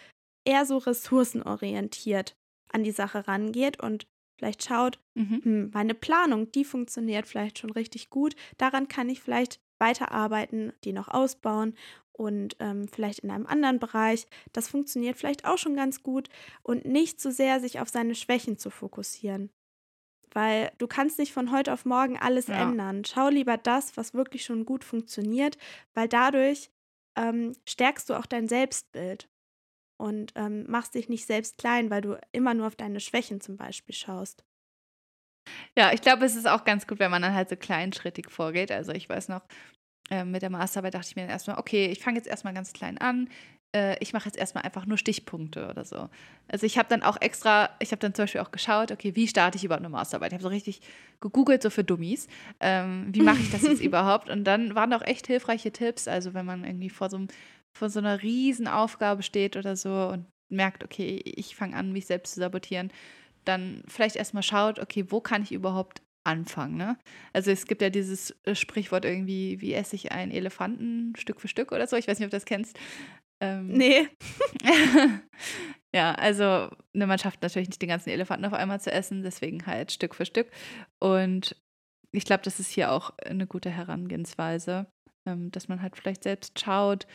eher so ressourcenorientiert an die Sache rangeht und vielleicht schaut, mhm. hm, meine Planung, die funktioniert vielleicht schon richtig gut. Daran kann ich vielleicht weiterarbeiten, die noch ausbauen und ähm, vielleicht in einem anderen Bereich. Das funktioniert vielleicht auch schon ganz gut und nicht so sehr sich auf seine Schwächen zu fokussieren. Weil du kannst nicht von heute auf morgen alles ja. ändern. Schau lieber das, was wirklich schon gut funktioniert, weil dadurch ähm, stärkst du auch dein Selbstbild und ähm, machst dich nicht selbst klein, weil du immer nur auf deine Schwächen zum Beispiel schaust. Ja, ich glaube, es ist auch ganz gut, wenn man dann halt so kleinschrittig vorgeht. Also ich weiß noch, äh, mit der Masterarbeit dachte ich mir dann erstmal, okay, ich fange jetzt erstmal ganz klein an. Äh, ich mache jetzt erstmal einfach nur Stichpunkte oder so. Also ich habe dann auch extra, ich habe dann zum Beispiel auch geschaut, okay, wie starte ich überhaupt eine Masterarbeit? Ich habe so richtig gegoogelt, so für Dummies. Ähm, wie mache ich das jetzt überhaupt? Und dann waren auch echt hilfreiche Tipps. Also wenn man irgendwie vor so einem vor so einer Riesenaufgabe steht oder so und merkt, okay, ich fange an, mich selbst zu sabotieren, dann vielleicht erstmal schaut, okay, wo kann ich überhaupt anfangen, ne? Also es gibt ja dieses äh, Sprichwort irgendwie, wie esse ich einen Elefanten Stück für Stück oder so, ich weiß nicht, ob du das kennst. Ähm, nee. ja, also ne, man schafft natürlich nicht den ganzen Elefanten auf einmal zu essen, deswegen halt Stück für Stück. Und ich glaube, das ist hier auch eine gute Herangehensweise, ähm, dass man halt vielleicht selbst schaut,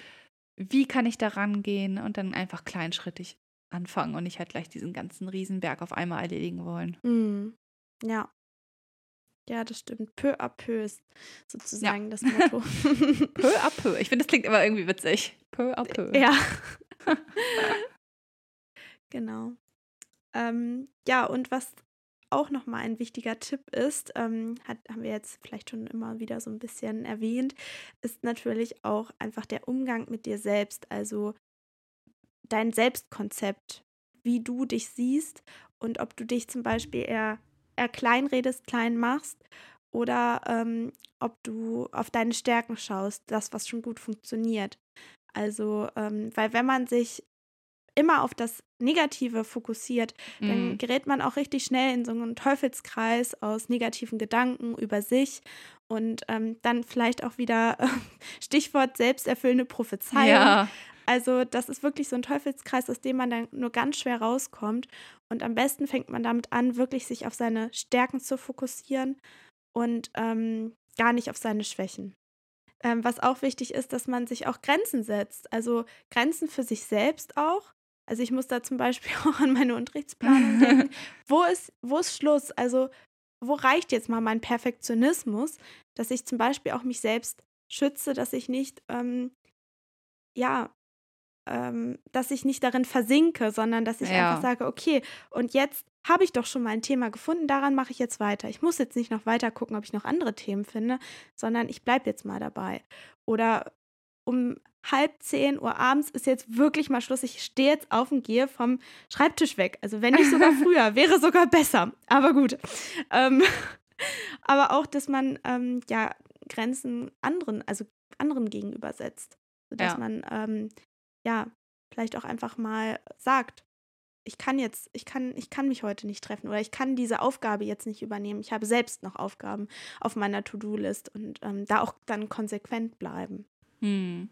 wie kann ich da rangehen und dann einfach kleinschrittig anfangen und nicht halt gleich diesen ganzen Riesenberg auf einmal erledigen wollen. Mm, ja. Ja, das stimmt. Peu à peu ist sozusagen ja. das Motto. peu à peu. Ich finde, das klingt immer irgendwie witzig. Peu à peu. Ja. genau. Ähm, ja, und was auch nochmal ein wichtiger Tipp ist, ähm, hat, haben wir jetzt vielleicht schon immer wieder so ein bisschen erwähnt, ist natürlich auch einfach der Umgang mit dir selbst, also dein Selbstkonzept, wie du dich siehst und ob du dich zum Beispiel eher, eher klein redest, klein machst oder ähm, ob du auf deine Stärken schaust, das, was schon gut funktioniert. Also, ähm, weil wenn man sich immer auf das Negative fokussiert, mhm. dann gerät man auch richtig schnell in so einen Teufelskreis aus negativen Gedanken über sich und ähm, dann vielleicht auch wieder Stichwort selbsterfüllende Prophezeiung. Ja. Also das ist wirklich so ein Teufelskreis, aus dem man dann nur ganz schwer rauskommt. Und am besten fängt man damit an, wirklich sich auf seine Stärken zu fokussieren und ähm, gar nicht auf seine Schwächen. Ähm, was auch wichtig ist, dass man sich auch Grenzen setzt. Also Grenzen für sich selbst auch. Also ich muss da zum Beispiel auch an meine Unterrichtsplanung denken. wo, ist, wo ist Schluss? Also wo reicht jetzt mal mein Perfektionismus, dass ich zum Beispiel auch mich selbst schütze, dass ich nicht, ähm, ja, ähm, dass ich nicht darin versinke, sondern dass ich ja. einfach sage, okay, und jetzt habe ich doch schon mal ein Thema gefunden, daran mache ich jetzt weiter. Ich muss jetzt nicht noch weiter gucken, ob ich noch andere Themen finde, sondern ich bleibe jetzt mal dabei. Oder um halb zehn Uhr abends ist jetzt wirklich mal Schluss. Ich stehe jetzt auf und gehe vom Schreibtisch weg. Also wenn nicht sogar früher, wäre sogar besser. Aber gut. Ähm, aber auch, dass man ähm, ja Grenzen anderen, also anderen gegenüber setzt. Sodass ja. man ähm, ja vielleicht auch einfach mal sagt, ich kann jetzt, ich kann, ich kann mich heute nicht treffen oder ich kann diese Aufgabe jetzt nicht übernehmen. Ich habe selbst noch Aufgaben auf meiner To-Do-List und ähm, da auch dann konsequent bleiben. Hm.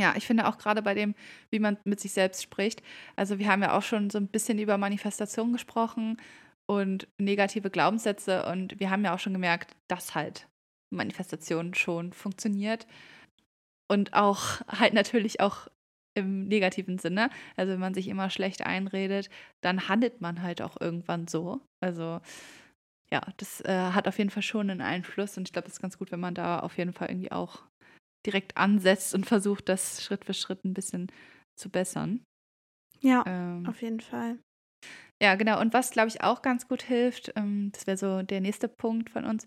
Ja, ich finde auch gerade bei dem, wie man mit sich selbst spricht. Also wir haben ja auch schon so ein bisschen über Manifestation gesprochen und negative Glaubenssätze und wir haben ja auch schon gemerkt, dass halt Manifestation schon funktioniert und auch halt natürlich auch im negativen Sinne. Also wenn man sich immer schlecht einredet, dann handelt man halt auch irgendwann so. Also ja, das äh, hat auf jeden Fall schon einen Einfluss und ich glaube, es ist ganz gut, wenn man da auf jeden Fall irgendwie auch direkt ansetzt und versucht, das Schritt für Schritt ein bisschen zu bessern. Ja, ähm, auf jeden Fall. Ja, genau. Und was, glaube ich, auch ganz gut hilft, ähm, das wäre so der nächste Punkt von uns,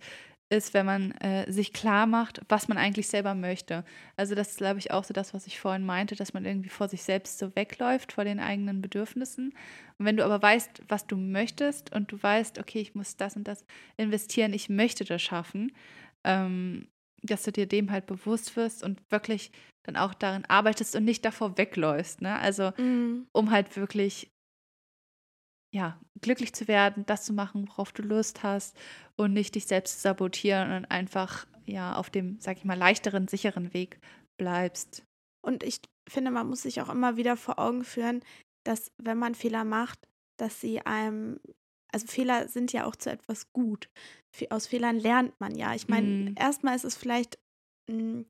ist, wenn man äh, sich klar macht, was man eigentlich selber möchte. Also das ist, glaube ich, auch so das, was ich vorhin meinte, dass man irgendwie vor sich selbst so wegläuft, vor den eigenen Bedürfnissen. Und wenn du aber weißt, was du möchtest und du weißt, okay, ich muss das und das investieren, ich möchte das schaffen, ähm, dass du dir dem halt bewusst wirst und wirklich dann auch darin arbeitest und nicht davor wegläufst. Ne? Also mhm. um halt wirklich ja, glücklich zu werden, das zu machen, worauf du Lust hast und nicht dich selbst zu sabotieren und einfach ja auf dem, sag ich mal, leichteren, sicheren Weg bleibst. Und ich finde, man muss sich auch immer wieder vor Augen führen, dass wenn man Fehler macht, dass sie einem, also Fehler sind ja auch zu etwas gut. Aus Fehlern lernt man ja. Ich meine, mhm. erstmal ist es vielleicht mh, hm,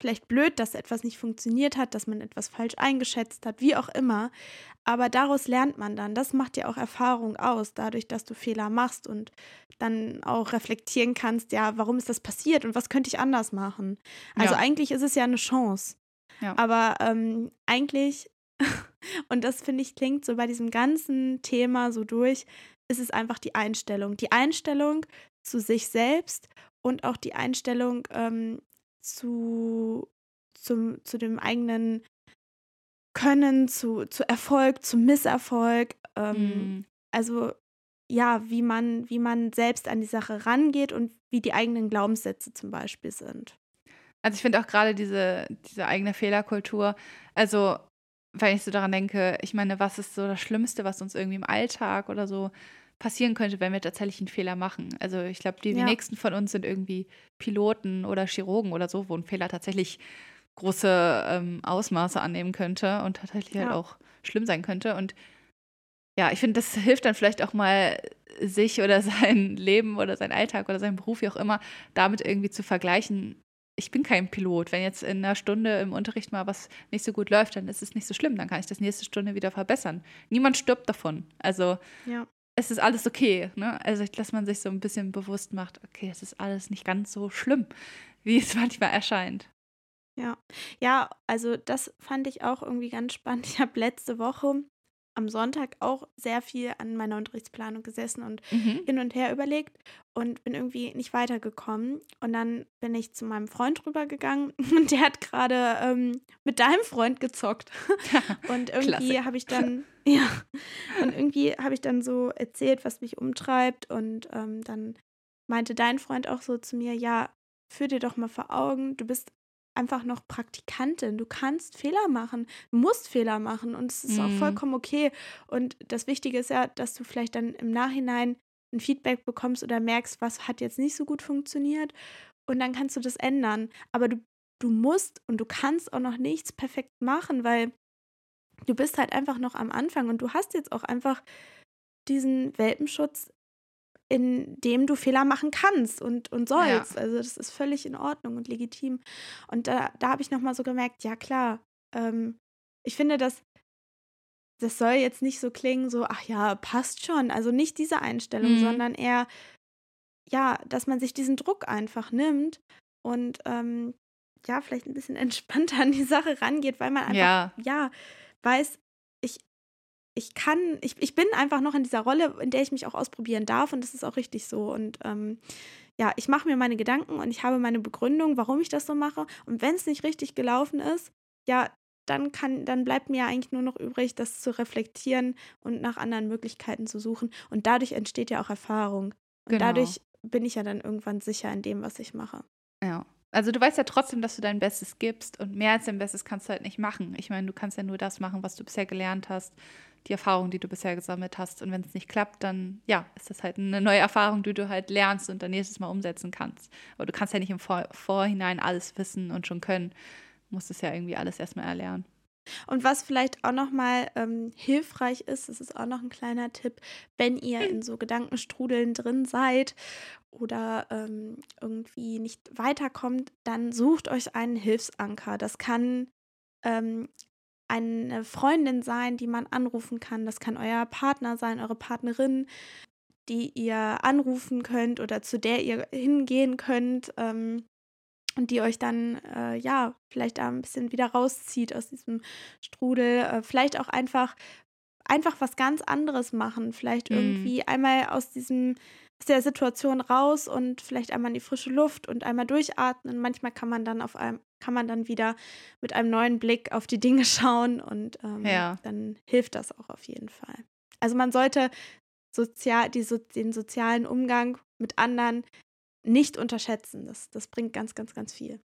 vielleicht blöd, dass etwas nicht funktioniert hat, dass man etwas falsch eingeschätzt hat, wie auch immer. Aber daraus lernt man dann. Das macht ja auch Erfahrung aus, dadurch, dass du Fehler machst und dann auch reflektieren kannst, ja, warum ist das passiert und was könnte ich anders machen. Also ja. eigentlich ist es ja eine Chance. Ja. Aber ähm, eigentlich, und das finde ich klingt so bei diesem ganzen Thema so durch, ist es einfach die Einstellung. Die Einstellung zu sich selbst und auch die Einstellung ähm, zu, zum, zu dem eigenen Können, zu, zu Erfolg, zu Misserfolg. Ähm, mhm. Also ja, wie man, wie man selbst an die Sache rangeht und wie die eigenen Glaubenssätze zum Beispiel sind. Also ich finde auch gerade diese, diese eigene Fehlerkultur, also wenn ich so daran denke, ich meine, was ist so das Schlimmste, was uns irgendwie im Alltag oder so passieren könnte, wenn wir tatsächlich einen Fehler machen. Also ich glaube, die ja. wenigsten von uns sind irgendwie Piloten oder Chirurgen oder so, wo ein Fehler tatsächlich große ähm, Ausmaße annehmen könnte und tatsächlich halt ja. halt auch schlimm sein könnte. Und ja, ich finde, das hilft dann vielleicht auch mal, sich oder sein Leben oder sein Alltag oder sein Beruf, wie auch immer, damit irgendwie zu vergleichen. Ich bin kein Pilot. Wenn jetzt in einer Stunde im Unterricht mal was nicht so gut läuft, dann ist es nicht so schlimm. Dann kann ich das nächste Stunde wieder verbessern. Niemand stirbt davon. Also ja es ist alles okay. Ne? Also, dass man sich so ein bisschen bewusst macht, okay, es ist alles nicht ganz so schlimm, wie es manchmal erscheint. Ja, ja, also das fand ich auch irgendwie ganz spannend. Ich habe letzte Woche am Sonntag auch sehr viel an meiner Unterrichtsplanung gesessen und mhm. hin und her überlegt und bin irgendwie nicht weitergekommen. Und dann bin ich zu meinem Freund rübergegangen und der hat gerade ähm, mit deinem Freund gezockt. und irgendwie habe ich dann, ja, und irgendwie habe ich dann so erzählt, was mich umtreibt. Und ähm, dann meinte dein Freund auch so zu mir, ja, führ dir doch mal vor Augen, du bist einfach noch Praktikantin. Du kannst Fehler machen, musst Fehler machen und es ist mhm. auch vollkommen okay. Und das Wichtige ist ja, dass du vielleicht dann im Nachhinein ein Feedback bekommst oder merkst, was hat jetzt nicht so gut funktioniert und dann kannst du das ändern. Aber du, du musst und du kannst auch noch nichts perfekt machen, weil du bist halt einfach noch am Anfang und du hast jetzt auch einfach diesen Welpenschutz in dem du Fehler machen kannst und, und sollst. Ja. Also das ist völlig in Ordnung und legitim. Und da, da habe ich nochmal so gemerkt, ja klar, ähm, ich finde, dass das soll jetzt nicht so klingen, so, ach ja, passt schon. Also nicht diese Einstellung, mhm. sondern eher, ja, dass man sich diesen Druck einfach nimmt und ähm, ja, vielleicht ein bisschen entspannter an die Sache rangeht, weil man einfach, ja, ja weiß, ich, ich kann, ich, ich bin einfach noch in dieser Rolle, in der ich mich auch ausprobieren darf und das ist auch richtig so. Und ähm, ja, ich mache mir meine Gedanken und ich habe meine Begründung, warum ich das so mache. Und wenn es nicht richtig gelaufen ist, ja, dann kann, dann bleibt mir eigentlich nur noch übrig, das zu reflektieren und nach anderen Möglichkeiten zu suchen. Und dadurch entsteht ja auch Erfahrung. Und genau. dadurch bin ich ja dann irgendwann sicher in dem, was ich mache. Ja. Also du weißt ja trotzdem, dass du dein Bestes gibst und mehr als dein Bestes kannst du halt nicht machen. Ich meine, du kannst ja nur das machen, was du bisher gelernt hast, die Erfahrung, die du bisher gesammelt hast. Und wenn es nicht klappt, dann ja, ist das halt eine neue Erfahrung, die du halt lernst und dann nächstes Mal umsetzen kannst. Aber du kannst ja nicht im Vor Vorhinein alles wissen und schon können. Du musst es ja irgendwie alles erstmal erlernen. Und was vielleicht auch nochmal ähm, hilfreich ist, das ist auch noch ein kleiner Tipp, wenn ihr in so Gedankenstrudeln drin seid oder ähm, irgendwie nicht weiterkommt, dann sucht euch einen Hilfsanker. Das kann ähm, eine Freundin sein, die man anrufen kann. Das kann euer Partner sein, eure Partnerin, die ihr anrufen könnt oder zu der ihr hingehen könnt. Ähm, und die euch dann, äh, ja, vielleicht da ein bisschen wieder rauszieht aus diesem Strudel. Äh, vielleicht auch einfach, einfach was ganz anderes machen. Vielleicht mm. irgendwie einmal aus diesem, aus der Situation raus und vielleicht einmal in die frische Luft und einmal durchatmen. Manchmal kann man dann auf einem, kann man dann wieder mit einem neuen Blick auf die Dinge schauen und ähm, ja. dann hilft das auch auf jeden Fall. Also man sollte sozial, die, den sozialen Umgang mit anderen nicht unterschätzen. Das, das bringt ganz, ganz, ganz viel.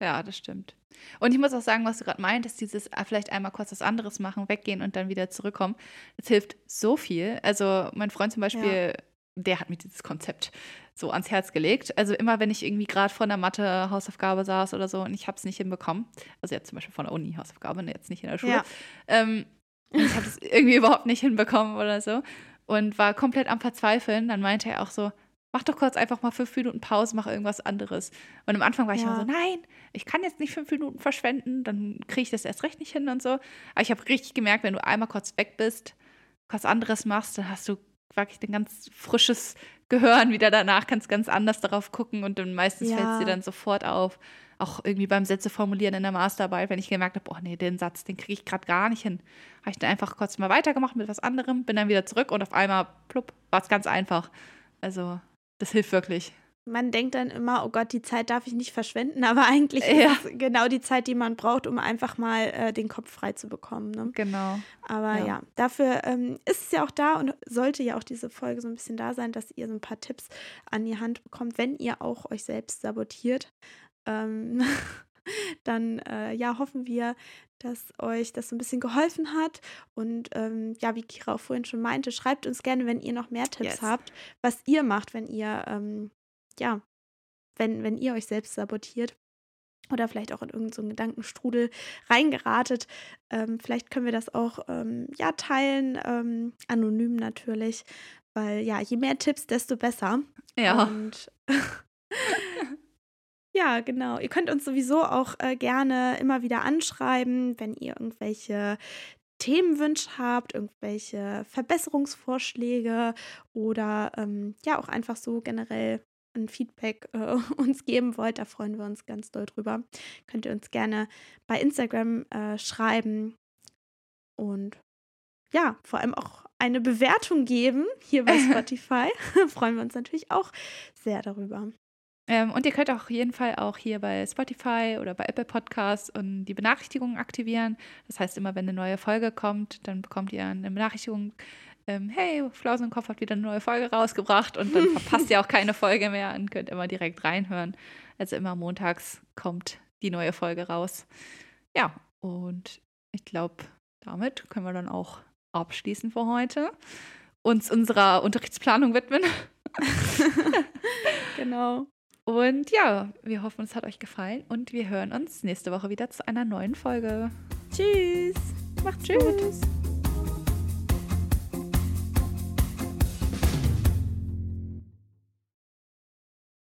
Ja, das stimmt. Und ich muss auch sagen, was du gerade meintest, dieses äh, vielleicht einmal kurz was anderes machen, weggehen und dann wieder zurückkommen, das hilft so viel. Also mein Freund zum Beispiel, ja. Der hat mir dieses Konzept so ans Herz gelegt. Also immer, wenn ich irgendwie gerade vor einer Mathe-Hausaufgabe saß oder so und ich habe es nicht hinbekommen, also jetzt zum Beispiel von der Uni-Hausaufgabe, ne, jetzt nicht in der Schule, ja. ähm, ich habe es irgendwie überhaupt nicht hinbekommen oder so und war komplett am Verzweifeln, dann meinte er auch so, mach doch kurz einfach mal fünf Minuten Pause, mach irgendwas anderes. Und am Anfang war ich ja. immer so, nein, ich kann jetzt nicht fünf Minuten verschwenden, dann kriege ich das erst recht nicht hin und so. Aber ich habe richtig gemerkt, wenn du einmal kurz weg bist, was anderes machst, dann hast du wirklich ein ganz frisches Gehirn wieder danach, kannst ganz anders darauf gucken und dann meistens ja. fällt es dir dann sofort auf. Auch irgendwie beim Sätze formulieren in der Masterarbeit, wenn ich gemerkt habe, oh nee, den Satz, den kriege ich gerade gar nicht hin. Habe ich dann einfach kurz mal weitergemacht mit was anderem, bin dann wieder zurück und auf einmal, plupp, war es ganz einfach. Also das hilft wirklich. Man denkt dann immer, oh Gott, die Zeit darf ich nicht verschwenden, aber eigentlich ja. ist genau die Zeit, die man braucht, um einfach mal äh, den Kopf frei zu bekommen. Ne? Genau. Aber ja, ja dafür ähm, ist es ja auch da und sollte ja auch diese Folge so ein bisschen da sein, dass ihr so ein paar Tipps an die Hand bekommt, wenn ihr auch euch selbst sabotiert. Ähm, dann äh, ja, hoffen wir, dass euch das so ein bisschen geholfen hat. Und ähm, ja, wie Kira auch vorhin schon meinte, schreibt uns gerne, wenn ihr noch mehr Tipps yes. habt, was ihr macht, wenn ihr, ähm, ja, wenn, wenn ihr euch selbst sabotiert. Oder vielleicht auch in irgendeinen so Gedankenstrudel reingeratet. Ähm, vielleicht können wir das auch ähm, ja, teilen, ähm, anonym natürlich. Weil ja, je mehr Tipps, desto besser. Ja. Und Ja, genau. Ihr könnt uns sowieso auch äh, gerne immer wieder anschreiben, wenn ihr irgendwelche Themenwünsche habt, irgendwelche Verbesserungsvorschläge oder ähm, ja auch einfach so generell ein Feedback äh, uns geben wollt. Da freuen wir uns ganz doll drüber. Könnt ihr uns gerne bei Instagram äh, schreiben und ja, vor allem auch eine Bewertung geben hier bei Spotify. freuen wir uns natürlich auch sehr darüber. Ähm, und ihr könnt auch auf jeden Fall auch hier bei Spotify oder bei Apple Podcasts und die Benachrichtigungen aktivieren. Das heißt, immer wenn eine neue Folge kommt, dann bekommt ihr eine Benachrichtigung, ähm, hey, Flausen und Kopf hat wieder eine neue Folge rausgebracht und dann verpasst ihr auch keine Folge mehr und könnt immer direkt reinhören. Also immer montags kommt die neue Folge raus. Ja, und ich glaube, damit können wir dann auch abschließen für heute, uns unserer Unterrichtsplanung widmen. genau. Und ja, wir hoffen, es hat euch gefallen und wir hören uns nächste Woche wieder zu einer neuen Folge. Tschüss. Macht's Tschüss. gut.